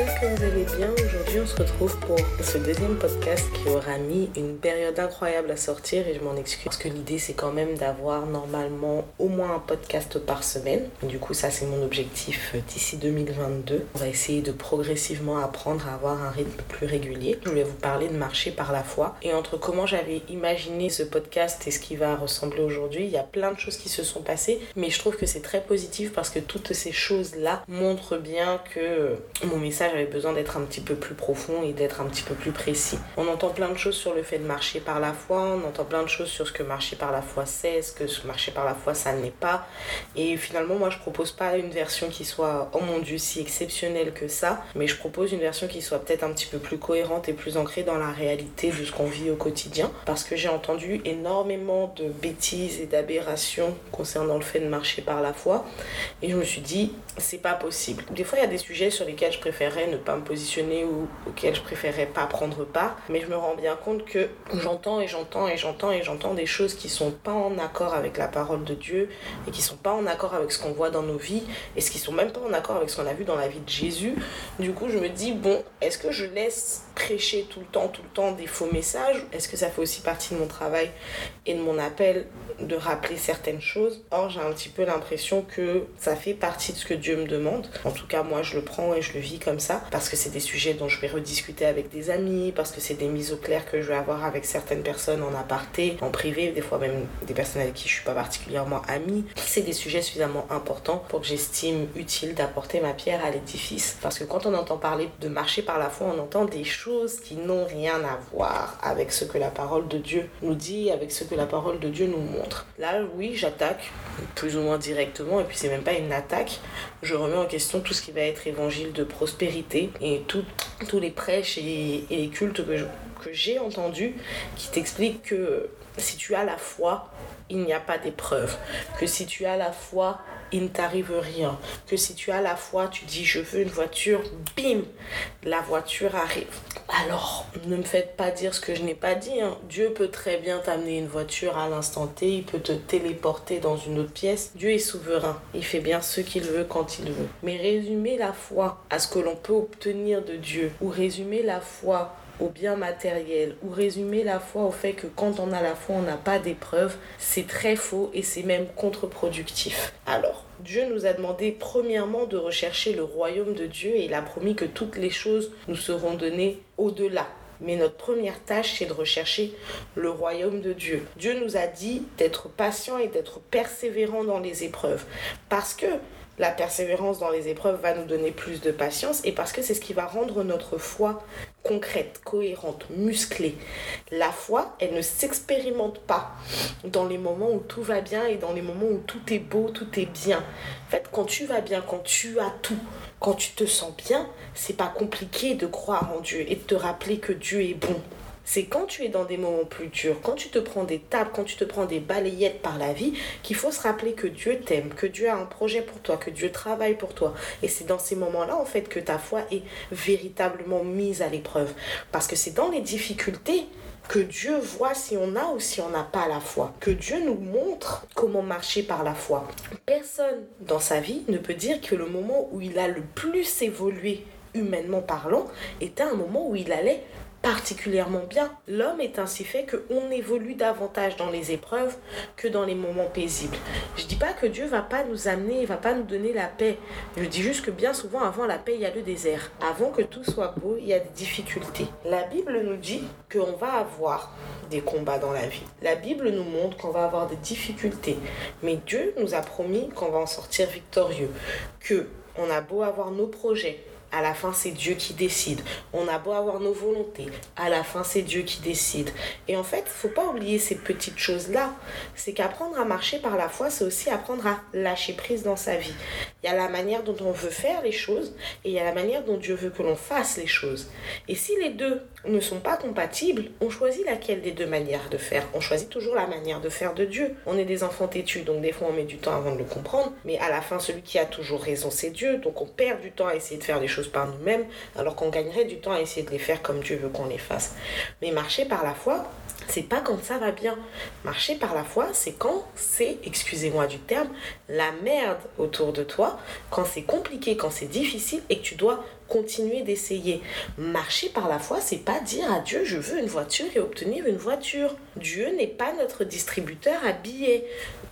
j'espère que vous allez bien. Aujourd'hui, on se retrouve pour ce deuxième podcast qui aura mis une période incroyable à sortir et je m'en excuse parce que l'idée c'est quand même d'avoir normalement au moins un podcast par semaine. Du coup, ça c'est mon objectif d'ici 2022. On va essayer de progressivement apprendre à avoir un rythme plus régulier. Je voulais vous parler de marcher par la foi et entre comment j'avais imaginé ce podcast et ce qui va ressembler aujourd'hui, il y a plein de choses qui se sont passées, mais je trouve que c'est très positif parce que toutes ces choses-là montrent bien que mon message avait besoin d'être un petit peu plus profond et d'être un petit peu plus précis. On entend plein de choses sur le fait de marcher par la foi, on entend plein de choses sur ce que marcher par la foi c'est, ce que marcher par la foi ça n'est pas. Et finalement, moi je propose pas une version qui soit, oh mon dieu, si exceptionnelle que ça, mais je propose une version qui soit peut-être un petit peu plus cohérente et plus ancrée dans la réalité de ce qu'on vit au quotidien. Parce que j'ai entendu énormément de bêtises et d'aberrations concernant le fait de marcher par la foi. Et je me suis dit, c'est pas possible. Des fois, il y a des sujets sur lesquels je préférerais ne pas me positionner ou auxquels je préférerais pas prendre part, mais je me rends bien compte que j'entends et j'entends et j'entends et j'entends des choses qui sont pas en accord avec la parole de Dieu et qui sont pas en accord avec ce qu'on voit dans nos vies et ce qui sont même pas en accord avec ce qu'on a vu dans la vie de Jésus. Du coup, je me dis bon, est-ce que je laisse prêcher tout le temps, tout le temps des faux messages? Est-ce que ça fait aussi partie de mon travail et de mon appel de rappeler certaines choses? Or, j'ai un petit peu l'impression que ça fait partie de ce que Dieu me demande. En tout cas, moi, je le prends et je le vis comme ça parce que c'est des sujets dont je vais rediscuter avec des amis, parce que c'est des mises au clair que je vais avoir avec certaines personnes en aparté, en privé, des fois même des personnes avec qui je suis pas particulièrement amie. C'est des sujets suffisamment importants pour que j'estime utile d'apporter ma pierre à l'édifice. Parce que quand on entend parler de marcher par la foi, on entend des choses qui n'ont rien à voir avec ce que la parole de Dieu nous dit, avec ce que la parole de Dieu nous montre. Là, oui, j'attaque plus ou moins directement, et puis c'est même pas une attaque. Je remets en question tout ce qui va être évangile de prospérité et tous les prêches et, et les cultes que que j'ai entendus qui t'expliquent que si tu as la foi, il n'y a pas d'épreuve. Que si tu as la foi, il ne t'arrive rien. Que si tu as la foi, tu dis je veux une voiture, bim, la voiture arrive. Alors, ne me faites pas dire ce que je n'ai pas dit. Hein. Dieu peut très bien t'amener une voiture à l'instant T, il peut te téléporter dans une autre pièce. Dieu est souverain, il fait bien ce qu'il veut quand il veut. Mais résumer la foi à ce que l'on peut obtenir de Dieu, ou résumer la foi au bien matériel ou résumer la foi au fait que quand on a la foi, on n'a pas d'épreuve, c'est très faux et c'est même contre-productif. Alors, Dieu nous a demandé premièrement de rechercher le royaume de Dieu et il a promis que toutes les choses nous seront données au-delà. Mais notre première tâche, c'est de rechercher le royaume de Dieu. Dieu nous a dit d'être patient et d'être persévérant dans les épreuves. Parce que la persévérance dans les épreuves va nous donner plus de patience et parce que c'est ce qui va rendre notre foi concrète, cohérente, musclée. La foi, elle ne s'expérimente pas dans les moments où tout va bien et dans les moments où tout est beau, tout est bien. En fait, quand tu vas bien, quand tu as tout, quand tu te sens bien, c'est pas compliqué de croire en Dieu et de te rappeler que Dieu est bon c'est quand tu es dans des moments plus durs, quand tu te prends des tapes, quand tu te prends des balayettes par la vie, qu'il faut se rappeler que Dieu t'aime, que Dieu a un projet pour toi, que Dieu travaille pour toi. Et c'est dans ces moments-là, en fait, que ta foi est véritablement mise à l'épreuve. Parce que c'est dans les difficultés que Dieu voit si on a ou si on n'a pas la foi, que Dieu nous montre comment marcher par la foi. Personne dans sa vie ne peut dire que le moment où il a le plus évolué humainement parlant était un moment où il allait particulièrement bien. L'homme est ainsi fait qu'on évolue davantage dans les épreuves que dans les moments paisibles. Je dis pas que Dieu va pas nous amener, va pas nous donner la paix. Je dis juste que bien souvent avant la paix, il y a le désert. Avant que tout soit beau, il y a des difficultés. La Bible nous dit qu'on va avoir des combats dans la vie. La Bible nous montre qu'on va avoir des difficultés. Mais Dieu nous a promis qu'on va en sortir victorieux. Que on a beau avoir nos projets, à la fin c'est Dieu qui décide. On a beau avoir nos volontés, à la fin c'est Dieu qui décide. Et en fait, faut pas oublier ces petites choses-là. C'est qu'apprendre à marcher par la foi, c'est aussi apprendre à lâcher prise dans sa vie. Il y a la manière dont on veut faire les choses et il y a la manière dont Dieu veut que l'on fasse les choses. Et si les deux ne sont pas compatibles, on choisit laquelle des deux manières de faire. On choisit toujours la manière de faire de Dieu. On est des enfants têtus, donc des fois on met du temps avant de le comprendre, mais à la fin celui qui a toujours raison c'est Dieu, donc on perd du temps à essayer de faire les choses par nous-mêmes, alors qu'on gagnerait du temps à essayer de les faire comme Dieu veut qu'on les fasse. Mais marcher par la foi, c'est pas quand ça va bien. Marcher par la foi, c'est quand c'est, excusez-moi du terme, la merde autour de toi, quand c'est compliqué, quand c'est difficile et que tu dois continuer d'essayer. Marcher par la foi, c'est pas dire à Dieu je veux une voiture et obtenir une voiture. Dieu n'est pas notre distributeur à billets.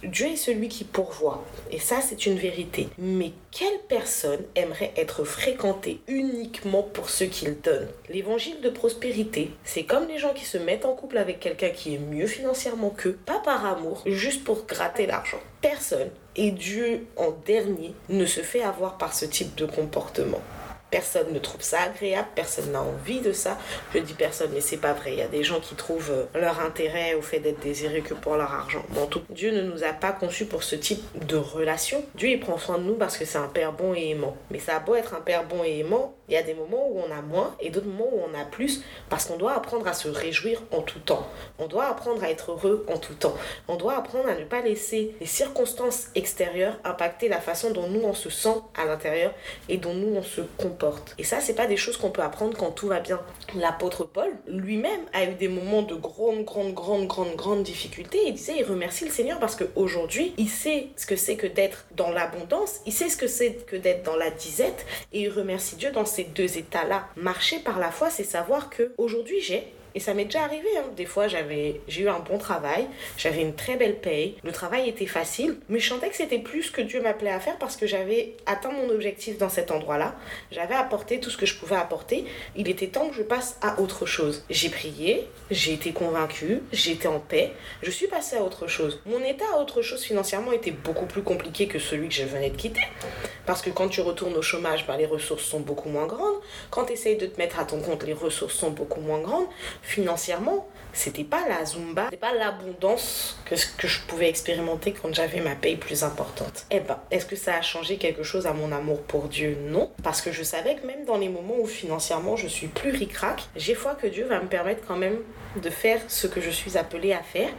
Dieu est celui qui pourvoit. Et ça, c'est une vérité. Mais quelle personne aimerait être fréquentée uniquement pour ce qu'il donne? L'évangile de prospérité, c'est comme les gens qui se mettent en couple avec quelqu'un qui est mieux financièrement qu'eux, pas par amour, juste pour gratter l'argent. Personne, et Dieu en dernier, ne se fait avoir par ce type de comportement. Personne ne trouve ça agréable, personne n'a envie de ça. Je dis personne, mais c'est pas vrai. Il y a des gens qui trouvent euh, leur intérêt au fait d'être désirés que pour leur argent. Bon, tout, Dieu ne nous a pas conçus pour ce type de relation. Dieu, il prend soin de nous parce que c'est un père bon et aimant. Mais ça a beau être un père bon et aimant, il y a des moments où on a moins et d'autres moments où on a plus parce qu'on doit apprendre à se réjouir en tout temps. On doit apprendre à être heureux en tout temps. On doit apprendre à ne pas laisser les circonstances extérieures impacter la façon dont nous on se sent à l'intérieur et dont nous on se comporte. Et ça, c'est pas des choses qu'on peut apprendre quand tout va bien. L'apôtre Paul lui-même a eu des moments de grandes, grandes, grandes, grandes, grandes difficultés. Il disait, il remercie le Seigneur parce qu'aujourd'hui, il sait ce que c'est que d'être dans l'abondance, il sait ce que c'est que d'être dans la disette et il remercie Dieu dans ces deux états-là. Marcher par la foi, c'est savoir que aujourd'hui j'ai et ça m'est déjà arrivé. Hein. Des fois, j'avais, j'ai eu un bon travail, j'avais une très belle paye, le travail était facile, mais je sentais que c'était plus ce que Dieu m'appelait à faire parce que j'avais atteint mon objectif dans cet endroit-là. J'avais apporté tout ce que je pouvais apporter. Il était temps que je passe à autre chose. J'ai prié, j'ai été convaincue, j'étais en paix, je suis passée à autre chose. Mon état à autre chose financièrement était beaucoup plus compliqué que celui que je venais de quitter. Parce que quand tu retournes au chômage, ben, les ressources sont beaucoup moins grandes. Quand tu essayes de te mettre à ton compte, les ressources sont beaucoup moins grandes financièrement, c'était pas la Zumba, c'était pas l'abondance que, que je pouvais expérimenter quand j'avais ma paye plus importante. Eh ben, est-ce que ça a changé quelque chose à mon amour pour Dieu? Non. Parce que je savais que même dans les moments où financièrement je suis plus ricrac, j'ai foi que Dieu va me permettre quand même de faire ce que je suis appelée à faire.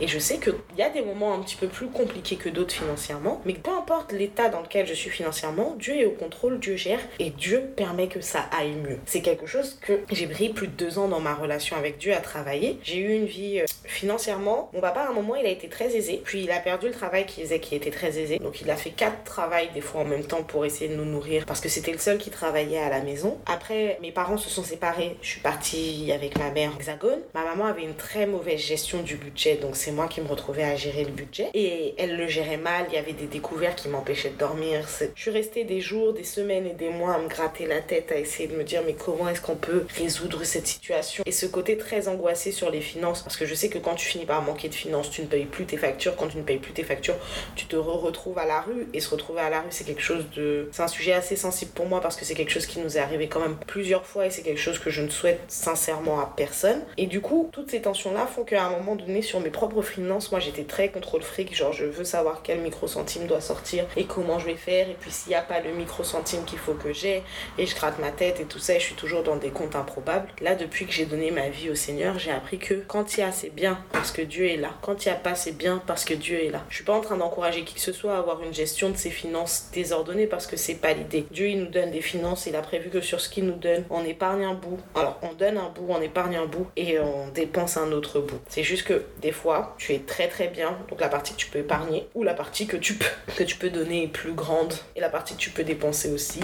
Et je sais qu'il y a des moments un petit peu plus compliqués que d'autres financièrement, mais peu importe l'état dans lequel je suis financièrement, Dieu est au contrôle, Dieu gère et Dieu permet que ça aille mieux. C'est quelque chose que j'ai pris plus de deux ans dans ma relation avec Dieu à travailler. J'ai eu une vie euh, financièrement. Mon papa, à un moment, il a été très aisé, puis il a perdu le travail qu'il faisait qui était très aisé. Donc il a fait quatre travails des fois en même temps pour essayer de nous nourrir parce que c'était le seul qui travaillait à la maison. Après, mes parents se sont séparés. Je suis partie avec ma mère en hexagone. Ma maman avait une très mauvaise gestion du budget, donc c'est moi qui me retrouvais à gérer le budget. Et elle le gérait mal, il y avait des découvertes qui m'empêchaient de dormir. Je suis restée des jours, des semaines et des mois à me gratter la tête, à essayer de me dire mais comment est-ce qu'on peut résoudre cette situation? Et ce côté très angoissé sur les finances, parce que je sais que quand tu finis par manquer de finances, tu ne payes plus tes factures. Quand tu ne payes plus tes factures, tu te retrouves à la rue. Et se retrouver à la rue, c'est quelque chose de... C'est un sujet assez sensible pour moi parce que c'est quelque chose qui nous est arrivé quand même plusieurs fois et c'est quelque chose que je ne souhaite sincèrement à personne. Et du coup, toutes ces tensions-là font qu'à un moment donné, sur mes propres finances, moi j'étais très contrôle fric, genre je veux savoir quel micro-centime doit sortir et comment je vais faire, et puis s'il n'y a pas le micro-centime qu'il faut que j'ai, et je gratte ma tête et tout ça, et je suis toujours dans des comptes improbables. Là, depuis que j'ai donné ma vie au Seigneur, j'ai appris que quand il y a, c'est bien parce que Dieu est là. Quand il n'y a pas, c'est bien parce que Dieu est là. Je suis pas en train d'encourager qui que ce soit à avoir une gestion de ses finances désordonnée parce que c'est pas l'idée. Dieu, il nous donne des finances, il a prévu que sur ce qu'il nous donne, on épargne un bout. Alors, on donne un bout, on épargne un bout et on dépense un autre bout. C'est juste que des fois, tu es très très bien, donc la partie que tu peux épargner ou la partie que tu peux, que tu peux donner est plus grande et la partie que tu peux dépenser aussi.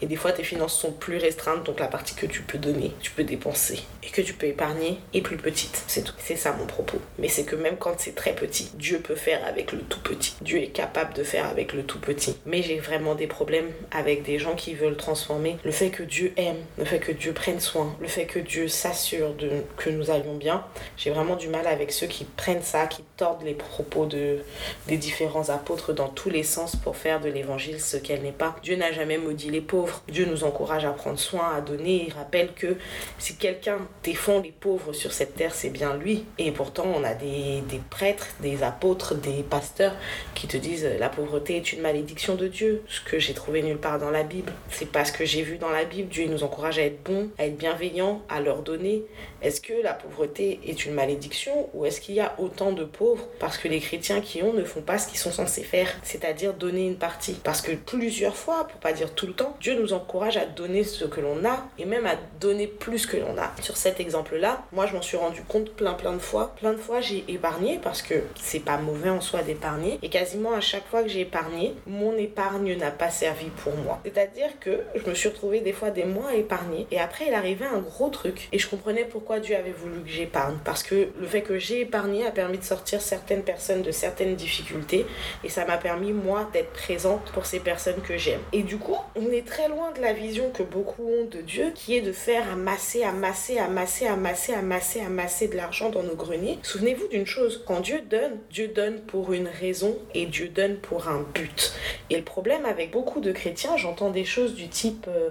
Et des fois, tes finances sont plus restreintes, donc la partie que tu peux donner, tu peux dépenser et que tu peux épargner est plus petite. C'est tout. C'est ça mon propos. Mais c'est que même quand c'est très petit, Dieu peut faire avec le tout petit. Dieu est capable de faire avec le tout petit. Mais j'ai vraiment des problèmes avec des gens qui veulent transformer le fait que Dieu aime, le fait que Dieu prenne soin, le fait que Dieu s'assure de que nous allions bien. J'ai vraiment du mal avec ceux qui prennent ça, qui tordent les propos de, des différents apôtres dans tous les sens pour faire de l'évangile ce qu'elle n'est pas. Dieu n'a jamais maudit les pauvres. Dieu nous encourage à prendre soin, à donner. Il rappelle que si quelqu'un défend les pauvres sur cette terre, c'est bien lui. Et pourtant, on a des, prêtres, des apôtres, des pasteurs qui te disent la pauvreté est une malédiction de Dieu. Ce que j'ai trouvé nulle part dans la Bible. C'est pas ce que j'ai vu dans la Bible. Dieu nous encourage à être bon, à être bienveillant, à leur donner. Est-ce que la pauvreté est une malédiction ou est-ce qu'il y a autant de pauvres parce que les chrétiens qui ont ne font pas ce qu'ils sont censés faire, c'est-à-dire donner une partie? Parce que plusieurs fois, pour pas dire tout le temps, Dieu nous encourage à donner ce que l'on a et même à donner plus que l'on a. Sur cet exemple-là, moi je m'en suis rendu compte plein plein de fois. Plein de fois j'ai épargné parce que c'est pas mauvais en soi d'épargner et quasiment à chaque fois que j'ai épargné, mon épargne n'a pas servi pour moi. C'est-à-dire que je me suis retrouvée des fois des mois à épargner et après il arrivait un gros truc et je comprenais pourquoi Dieu avait voulu que j'épargne parce que le fait que j'ai épargné a permis de sortir certaines personnes de certaines difficultés et ça m'a permis moi d'être présente pour ces personnes que j'aime. Et du coup, on est très loin de la vision que beaucoup ont de Dieu qui est de faire amasser, amasser, amasser, amasser, amasser, amasser de l'argent dans nos greniers. Souvenez-vous d'une chose, quand Dieu donne, Dieu donne pour une raison et Dieu donne pour un but. Et le problème avec beaucoup de chrétiens, j'entends des choses du type euh,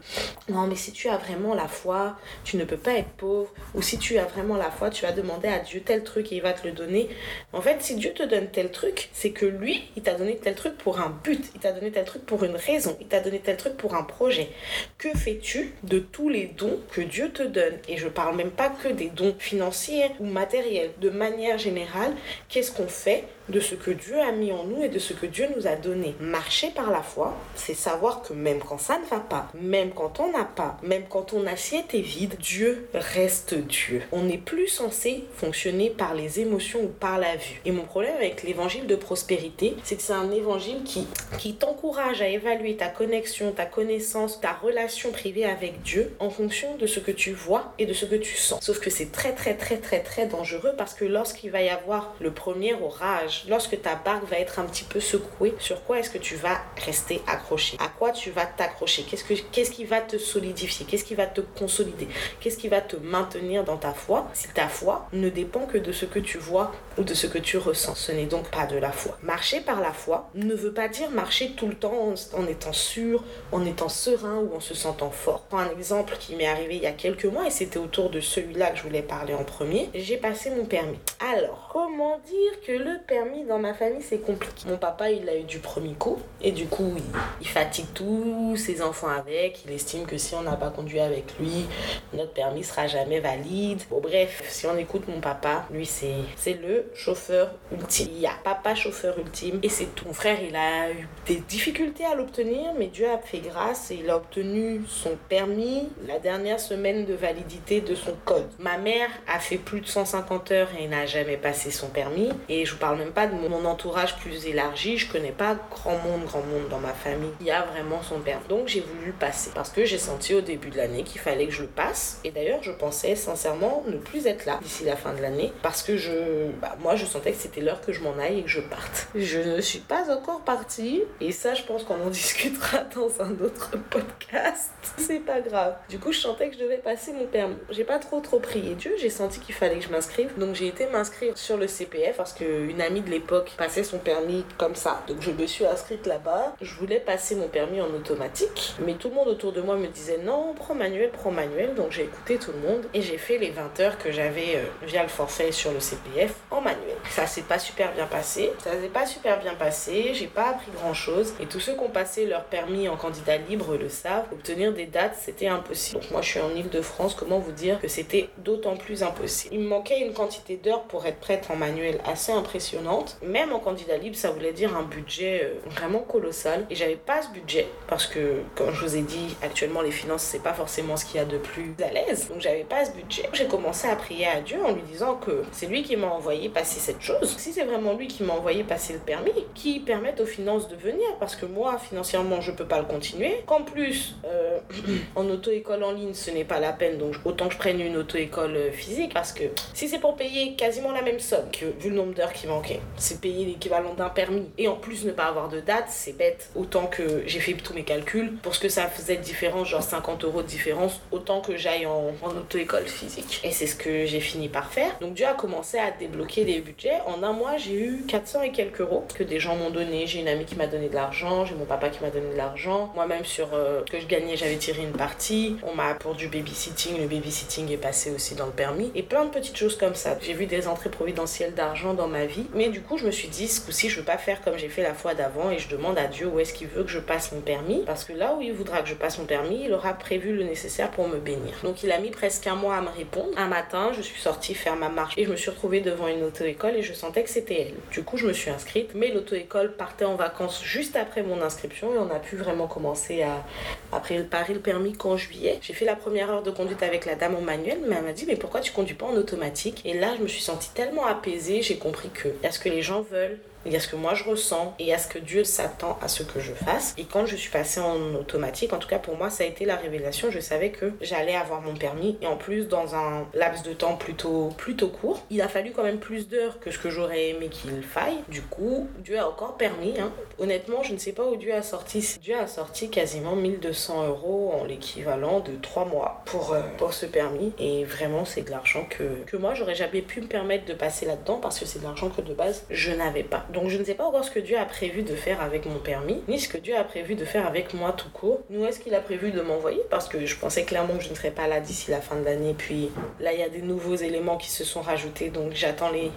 non mais si tu as vraiment la foi, tu ne peux pas être pauvre ou si tu as vraiment la foi, tu vas demander à Dieu tel truc et il va te le donner. En fait, si Dieu te donne tel truc, c'est que lui, il t'a donné tel truc pour un but, il t'a donné tel truc pour une raison, il t'a donné tel truc pour un projet. Que fais-tu de tous les dons que Dieu te donne? Et je parle même pas que des dons financiers ou matériels. De manière générale, qu'est-ce qu'on fait de ce que Dieu a mis en nous et de ce que Dieu nous a donné? Marcher par la foi, c'est savoir que même quand ça ne va pas, même quand on n'a pas, même quand ton assiette est vide, Dieu reste Dieu. On n'est plus censé fonctionner par les émotions ou par la vue. Et mon problème avec l'évangile de prospérité, c'est que c'est un évangile qui, qui t'encourage à évaluer ta connexion, ta connaissance, ta relation privée avec Dieu en fonction de ce que tu vois et de ce que tu sens. Sauf que c'est très très très très très dangereux parce que lorsqu'il va y avoir le premier orage, lorsque ta barque va être un petit peu secouée, sur quoi est-ce que tu vas rester accroché? À quoi tu vas t'accrocher? Qu'est-ce que qu'est-ce qui va te solidifier? Qu'est-ce qui va te consolider? Qu'est-ce qui va te maintenir dans ta foi? Si ta foi ne dépend que de ce que tu vois ou de ce que tu ressens, ce n'est donc pas de la foi. Marcher par la foi ne veut pas dire marcher tout le temps en, étant sûr, en étant serein ou en se sentant fort. Prends un exemple qui m'est arrivé il y a quelques mois et c'était autour de celui-là que je voulais parler en premier. J'ai passé mon permis. Alors, comment dire que le permis dans ma famille, c'est compliqué? Mon papa, il a eu du premier coup et du coup, il, fatigue tous ses enfants avec. Il estime que si on n'a pas conduit avec lui, notre permis sera jamais valide. Bon, bref, si on écoute mon papa, lui, c'est le chauffeur ultime. Il y a papa chauffeur ultime et c'est tout. Mon frère, il a eu des difficultés à l'obtenir, mais Dieu a fait grâce et il a obtenu son permis la dernière semaine de validité de son code. Ma mère a fait plus de 150 heures et n'a jamais passé son permis. Et je vous parle même pas de mon entourage plus élargi, je connais pas grand monde, grand monde dans ma famille Il y a vraiment son père. Donc j'ai voulu le passer parce que j'ai senti au début de l'année qu'il fallait que je le passe. Et d'ailleurs, je pensais sincèrement ne plus être là d'ici la fin de l'année parce que je, bah, moi, je sentais que c'était l'heure que je m'en aille et que je parte. Je ne suis pas encore partie et ça, je pense qu'on en discutera dans un autre podcast. C'est pas grave. Du coup, je sentais que je devais passer mon permis. J'ai pas trop trop prié Dieu, j'ai senti qu'il fallait que je m'inscrive. Donc j'ai été m'inscrire sur le CPF parce qu'une amie de l'époque passait son permis comme ça. Donc je me suis inscrite là-bas. Je voulais passer mon permis en automatique, mais tout le monde autour de moi me disait non, prends manuel, prends manuel. Donc j'ai écouté tout le monde et j'ai fait les 20 heures que j'avais euh, via le forfait sur le CPF en manuel. Ça s'est pas super bien passé. Ça s'est pas super bien passé. J'ai pas appris grand chose. Et tous ceux qui ont passé leur permis en candidat libre le savent. Obtenir des dates, c'était impossible. Donc moi je suis en Ile-de-France. Comment vous dire que c'était d'autant plus impossible? Il me manquait une quantité d'heures pour être prête en manuel assez impressionnante même en candidat libre, ça voulait dire un budget euh, vraiment colossal. Et j'avais pas ce budget parce que, comme je vous ai dit, actuellement les finances, c'est pas forcément ce qu'il y a de plus à l'aise. Donc j'avais pas ce budget. J'ai commencé à prier à Dieu en lui disant que c'est lui qui m'a envoyé passer cette chose. Si c'est vraiment lui qui m'a envoyé passer le permis, qui permette aux finances de venir parce que moi, financièrement, je peux pas le continuer. Qu'en plus, euh, en auto-école en ligne, ce n'est pas la peine. Donc autant que je prenne une auto-école euh, physique parce que si c'est pour payer quasiment la même somme que vu le nombre d'heures qui manquait, c'est payer l'équivalent d'un permis et en plus ne pas avoir de date, c'est bête. Autant que j'ai fait tous mes calculs pour ce que ça faisait de différence, genre 50 euros de différence, autant que j'aille en, auto-école physique. Et c'est que j'ai fini par faire. Donc Dieu a commencé à débloquer les budgets. En un mois, j'ai eu 400 et quelques euros que des gens m'ont donné. J'ai une amie qui m'a donné de l'argent, j'ai mon papa qui m'a donné de l'argent. Moi-même, sur euh, ce que je gagnais, j'avais tiré une partie. On m'a pour du babysitting, le babysitting est passé aussi dans le permis. Et plein de petites choses comme ça. J'ai vu des entrées providentielles d'argent dans ma vie. Mais du coup, je me suis dit, ce coup-ci, je veux pas faire comme j'ai fait la fois d'avant et je demande à Dieu où est-ce qu'il veut que je passe mon permis. Parce que là où il voudra que je passe mon permis, il aura prévu le nécessaire pour me bénir. Donc il a mis presque un mois à me répondre, à je suis sortie faire ma marche et je me suis retrouvée devant une auto-école et je sentais que c'était elle. Du coup, je me suis inscrite, mais l'auto-école partait en vacances juste après mon inscription et on a pu vraiment commencer à, à préparer le permis qu'en juillet. J'ai fait la première heure de conduite avec la dame en manuel, mais elle m'a dit mais pourquoi tu conduis pas en automatique? Et là, je me suis sentie tellement apaisée, j'ai compris que est-ce que les gens veulent il y a ce que moi je ressens et il y a ce que Dieu s'attend à ce que je fasse. Et quand je suis passée en automatique, en tout cas pour moi, ça a été la révélation. Je savais que j'allais avoir mon permis et en plus dans un laps de temps plutôt, plutôt court. Il a fallu quand même plus d'heures que ce que j'aurais aimé qu'il faille. Du coup, Dieu a encore permis. Hein. Honnêtement, je ne sais pas où Dieu a sorti. Dieu a sorti quasiment 1200 euros en l'équivalent de 3 mois pour, euh, pour ce permis. Et vraiment, c'est de l'argent que, que moi, j'aurais jamais pu me permettre de passer là-dedans parce que c'est de l'argent que de base, je n'avais pas. Donc je ne sais pas encore ce que Dieu a prévu de faire avec mon permis, ni ce que Dieu a prévu de faire avec moi tout court. Nous, est-ce qu'il a prévu de m'envoyer? Parce que je pensais clairement que je ne serais pas là d'ici la fin de l'année. Puis là, il y a des nouveaux éléments qui se sont rajoutés. Donc j'attends les,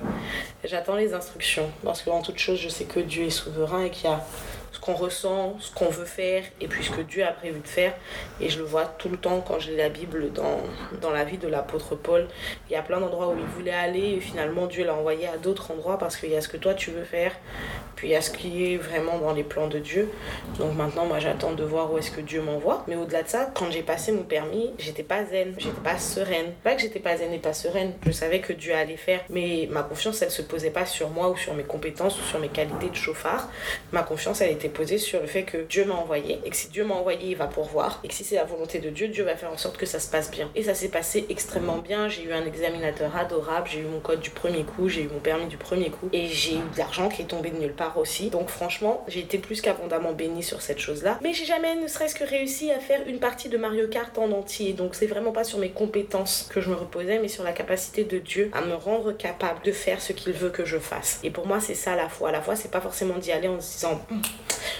les instructions. Parce que en toute chose, je sais que Dieu est souverain et qu'il y a ce qu'on ressent, ce qu'on veut faire et puis ce que Dieu a prévu de faire. Et je le vois tout le temps quand je lis la Bible dans, dans la vie de l'apôtre Paul. Il y a plein d'endroits où il voulait aller et finalement Dieu l'a envoyé à d'autres endroits parce qu'il y a ce que toi tu veux faire, puis il y a ce qui est vraiment dans les plans de Dieu. Donc maintenant, moi j'attends de voir où est-ce que Dieu m'envoie. Mais au-delà de ça, quand j'ai passé mon permis, j'étais pas zen, j'étais pas sereine. Pas que j'étais pas zen et pas sereine, je savais que Dieu allait faire, mais ma confiance elle se posait pas sur moi ou sur mes compétences ou sur mes qualités de chauffard. Ma confiance elle était posé sur le fait que Dieu m'a envoyé et que si Dieu m'a envoyé, il va pourvoir et que si c'est la volonté de Dieu, Dieu va faire en sorte que ça se passe bien. Et ça s'est passé extrêmement bien. J'ai eu un examinateur adorable, j'ai eu mon code du premier coup, j'ai eu mon permis du premier coup et j'ai eu de l'argent qui est tombé de nulle part aussi. Donc franchement, j'ai été plus qu'abondamment bénie sur cette chose-là. Mais j'ai jamais ne serait-ce que réussi à faire une partie de Mario Kart en entier. Donc c'est vraiment pas sur mes compétences que je me reposais, mais sur la capacité de Dieu à me rendre capable de faire ce qu'il veut que je fasse. Et pour moi, c'est ça la foi. La foi, c'est pas forcément d'y aller en se disant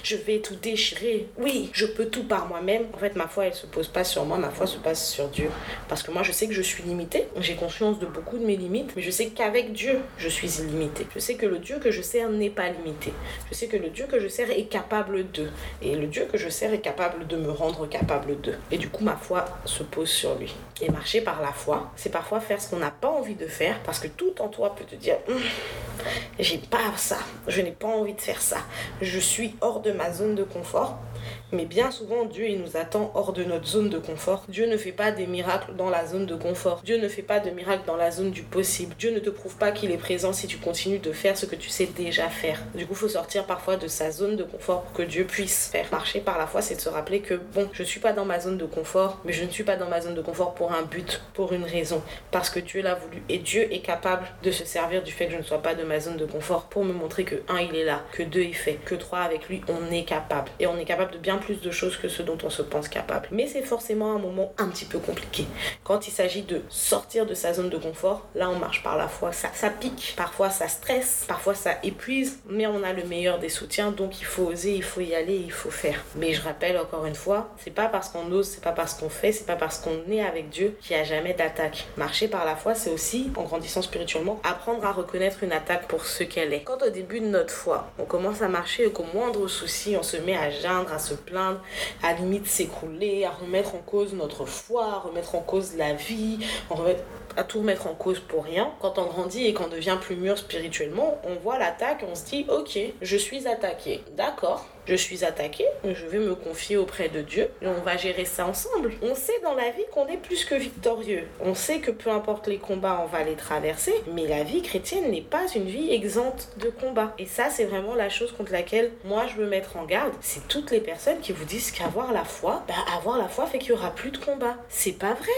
je vais tout déchirer. Oui, je peux tout par moi-même. En fait, ma foi, elle se pose pas sur moi, ma foi se passe sur Dieu. Parce que moi, je sais que je suis limitée. J'ai conscience de beaucoup de mes limites, mais je sais qu'avec Dieu, je suis illimitée. Je sais que le Dieu que je sers n'est pas limité. Je sais que le Dieu que je sers est capable de. Et le Dieu que je sers est capable de me rendre capable de. Et du coup, ma foi se pose sur lui. Et marcher par la foi, c'est parfois faire ce qu'on n'a pas envie de faire, parce que tout en toi peut te dire, hum, j'ai pas ça, je n'ai pas envie de faire ça, je suis hors de ma zone de confort. Mais bien souvent, Dieu, il nous attend hors de notre zone de confort. Dieu ne fait pas des miracles dans la zone de confort. Dieu ne fait pas de miracles dans la zone du possible. Dieu ne te prouve pas qu'il est présent si tu continues de faire ce que tu sais déjà faire. Du coup, il faut sortir parfois de sa zone de confort pour que Dieu puisse faire marcher par la foi. C'est de se rappeler que, bon, je ne suis pas dans ma zone de confort, mais je ne suis pas dans ma zone de confort pour un but, pour une raison. Parce que Dieu l'a voulu. Et Dieu est capable de se servir du fait que je ne sois pas de ma zone de confort pour me montrer que, un, il est là, que deux, il fait, que trois, avec lui, on est capable. Et on est capable de bien plus de choses que ce dont on se pense capable. Mais c'est forcément un moment un petit peu compliqué. Quand il s'agit de sortir de sa zone de confort, là on marche par la foi. Ça, ça pique, parfois ça stresse, parfois ça épuise, mais on a le meilleur des soutiens, donc il faut oser, il faut y aller, il faut faire. Mais je rappelle encore une fois, c'est pas parce qu'on ose, c'est pas parce qu'on fait, c'est pas parce qu'on est avec Dieu qu'il n'y a jamais d'attaque. Marcher par la foi, c'est aussi, en grandissant spirituellement, apprendre à reconnaître une attaque pour ce qu'elle est. Quand au début de notre foi, on commence à marcher et qu'au moindre souci, on se met à geindre, à se plaindre, à limite s'écrouler, à remettre en cause notre foi, à remettre en cause la vie, à tout remettre en cause pour rien. Quand on grandit et qu'on devient plus mûr spirituellement, on voit l'attaque, on se dit ok, je suis attaqué. D'accord, je suis attaqué, je vais me confier auprès de Dieu et on va gérer ça ensemble. On sait dans la vie qu'on est plus que victorieux. On sait que peu importe les combats, on va les traverser, mais la vie chrétienne n'est pas une vie exempte de combats. Et ça, c'est vraiment la chose contre laquelle moi je veux mettre en garde. C'est toutes les personnes qui vous disent qu'avoir la foi, bah avoir la foi fait qu'il y aura plus de combats. C'est pas vrai.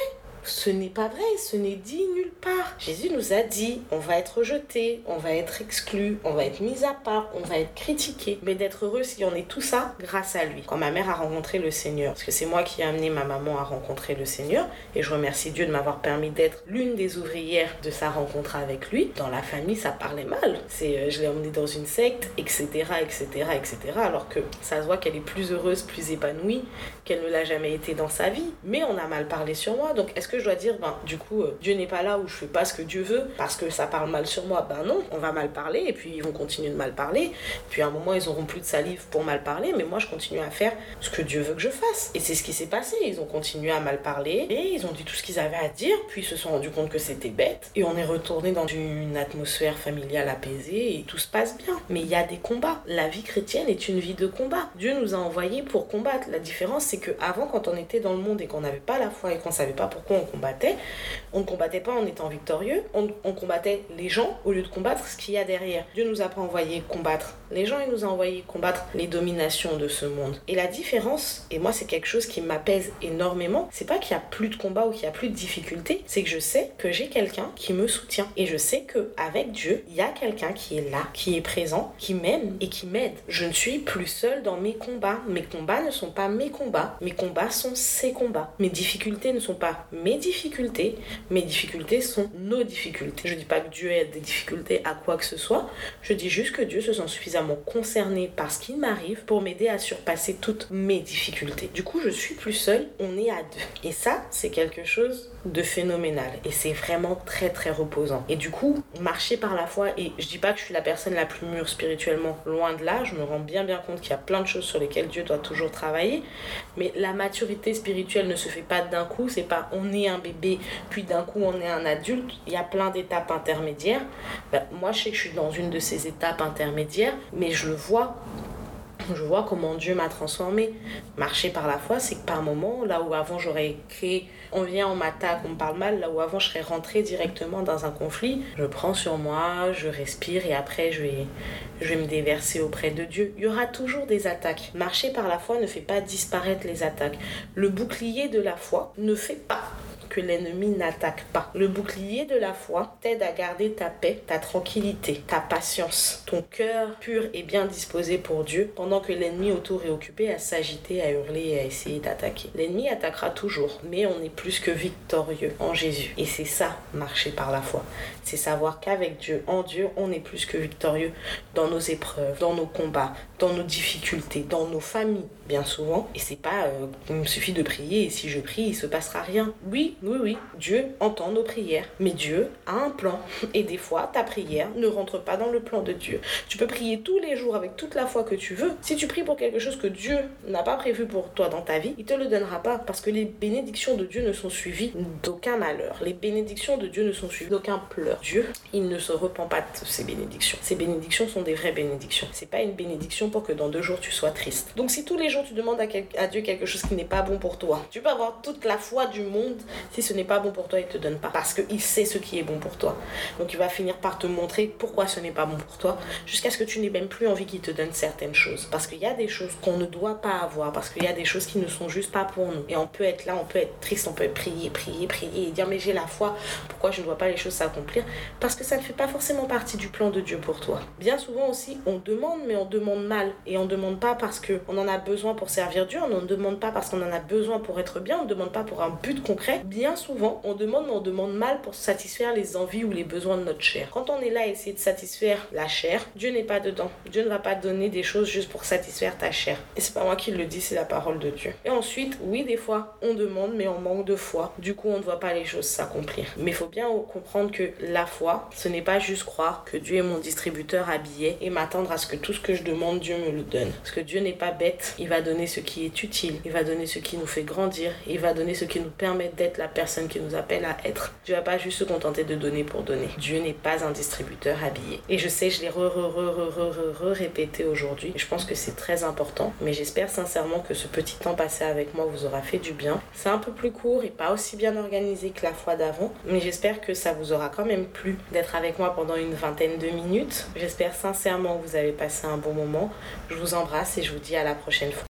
Ce n'est pas vrai, ce n'est dit nulle part. Jésus nous a dit, on va être rejeté, on va être exclu, on va être mis à part, on va être critiqué, mais d'être heureux si on est tout ça grâce à lui. Quand ma mère a rencontré le Seigneur, parce que c'est moi qui ai amené ma maman à rencontrer le Seigneur, et je remercie Dieu de m'avoir permis d'être l'une des ouvrières de sa rencontre avec lui. Dans la famille, ça parlait mal. C'est, euh, je l'ai emmenée dans une secte, etc., etc., etc., alors que ça se voit qu'elle est plus heureuse, plus épanouie qu'elle ne l'a jamais été dans sa vie. Mais on a mal parlé sur moi, donc est-ce que je dois dire, ben, du coup, euh, Dieu n'est pas là où je fais pas ce que Dieu veut parce que ça parle mal sur moi Ben non, on va mal parler et puis ils vont continuer de mal parler. Puis à un moment, ils auront plus de salive pour mal parler, mais moi, je continue à faire ce que Dieu veut que je fasse. Et c'est ce qui s'est passé. Ils ont continué à mal parler et ils ont dit tout ce qu'ils avaient à dire, puis ils se sont rendus compte que c'était bête. Et on est retourné dans une atmosphère familiale apaisée et tout se passe bien. Mais il y a des combats. La vie chrétienne est une vie de combat. Dieu nous a envoyés pour combattre. La différence, c'est que avant, quand on était dans le monde et qu'on n'avait pas la foi et qu'on savait pas pourquoi on combattait, on ne combattait pas en étant victorieux, on, combattait les gens au lieu de combattre ce qu'il y a derrière. Dieu nous a pas envoyé combattre les gens, il nous a envoyé combattre les dominations de ce monde. Et la différence, et moi c'est quelque chose qui m'apaise énormément, c'est pas qu'il y a plus de combat ou qu'il y a plus de difficultés, c'est que je sais que j'ai quelqu'un qui me soutient. Et je sais que avec Dieu, il y a quelqu'un qui est là, qui est présent, qui m'aime et qui m'aide. Je ne suis plus seule dans mes combats. Mes combats ne sont pas mes combats. Mes combats sont ses combats. Mes difficultés ne sont pas mes difficultés. Mes difficultés sont nos difficultés. Je dis pas que Dieu ait des difficultés à quoi que ce soit. Je dis juste que Dieu se sent suffisamment concerné par ce qui m'arrive pour m'aider à surpasser toutes mes difficultés. Du coup, je suis plus seule. On est à deux. Et ça, c'est quelque chose de phénoménal. Et c'est vraiment très très reposant. Et du coup, marcher par la foi, et je dis pas que je suis la personne la plus mûre spirituellement, loin de là, je me rends bien bien compte qu'il y a plein de choses sur lesquelles Dieu doit toujours travailler. Mais la maturité spirituelle ne se fait pas d'un coup, c'est pas on est un bébé, puis d'un coup on est un adulte. Il y a plein d'étapes intermédiaires. Ben, moi, je sais que je suis dans une de ces étapes intermédiaires, mais je le vois je vois comment Dieu m'a transformé. Marcher par la foi, c'est que par moment, là où avant j'aurais créé, on vient, on m'attaque, on me parle mal, là où avant je serais rentrée directement dans un conflit, je prends sur moi, je respire et après je vais, je vais me déverser auprès de Dieu. Il y aura toujours des attaques. Marcher par la foi ne fait pas disparaître les attaques. Le bouclier de la foi ne fait pas que l'ennemi n'attaque pas. Le bouclier de la foi t'aide à garder ta paix, ta tranquillité, ta patience, ton cœur pur et bien disposé pour Dieu, pendant que l'ennemi autour est occupé à s'agiter, à hurler et à essayer d'attaquer. L'ennemi attaquera toujours, mais on est plus que victorieux en Jésus. Et c'est ça, marcher par la foi. C'est savoir qu'avec Dieu, en Dieu, on est plus que victorieux dans nos épreuves, dans nos combats, dans nos difficultés, dans nos familles, bien souvent. Et c'est pas, euh, il me suffit de prier et si je prie, il se passera rien. Oui, oui, oui, Dieu entend nos prières, mais Dieu a un plan. Et des fois, ta prière ne rentre pas dans le plan de Dieu. Tu peux prier tous les jours avec toute la foi que tu veux. Si tu pries pour quelque chose que Dieu n'a pas prévu pour toi dans ta vie, il te le donnera pas parce que les bénédictions de Dieu ne sont suivies d'aucun malheur. Les bénédictions de Dieu ne sont suivies d'aucun pleur. Dieu, il ne se repent pas de ses bénédictions. Ces bénédictions sont des vraies bénédictions. C'est pas une bénédiction pour que dans deux jours tu sois triste. Donc si tous les jours tu demandes à, à Dieu quelque chose qui n'est pas bon pour toi, tu peux avoir toute la foi du monde. Si ce n'est pas bon pour toi, il te donne pas. Parce qu'il sait ce qui est bon pour toi. Donc il va finir par te montrer pourquoi ce n'est pas bon pour toi, jusqu'à ce que tu n'aies même plus envie qu'il te donne certaines choses. Parce qu'il y a des choses qu'on ne doit pas avoir, parce qu'il y a des choses qui ne sont juste pas pour nous. Et on peut être là, on peut être triste, on peut prier, prier, prier et dire mais j'ai la foi, pourquoi je ne vois pas les choses s'accomplir? Parce que ça ne fait pas forcément partie du plan de Dieu pour toi. Bien souvent aussi, on demande, mais on demande mal. Et on ne demande pas parce qu'on en a besoin pour servir Dieu, on ne demande pas parce qu'on en a besoin pour être bien, on ne demande pas pour un but concret. Bien souvent, on demande, mais on demande mal pour satisfaire les envies ou les besoins de notre chair. Quand on est là à essayer de satisfaire la chair, Dieu n'est pas dedans. Dieu ne va pas donner des choses juste pour satisfaire ta chair. Et c'est pas moi qui le dis, c'est la parole de Dieu. Et ensuite, oui, des fois, on demande, mais on manque de foi. Du coup, on ne voit pas les choses s'accomplir. Mais il faut bien comprendre que la foi, ce n'est pas juste croire que Dieu est mon distributeur à billets et m'attendre à ce que tout ce que je demande, Dieu me le donne. Parce que Dieu n'est pas bête. Il va donner ce qui est utile. Il va donner ce qui nous fait grandir. Il va donner ce qui nous permet d'être la personne qui nous appelle à être. Dieu va pas juste se contenter de donner pour donner. Dieu n'est pas un distributeur habillé. Et je sais, je l'ai re, re, re, re, répété aujourd'hui. Je pense que c'est très important. Mais j'espère sincèrement que ce petit temps passé avec moi vous aura fait du bien. C'est un peu plus court et pas aussi bien organisé que la fois d'avant. Mais j'espère que ça vous aura quand même plu d'être avec moi pendant une vingtaine de minutes. J'espère sincèrement que vous avez passé un bon moment. Je vous embrasse et je vous dis à la prochaine fois.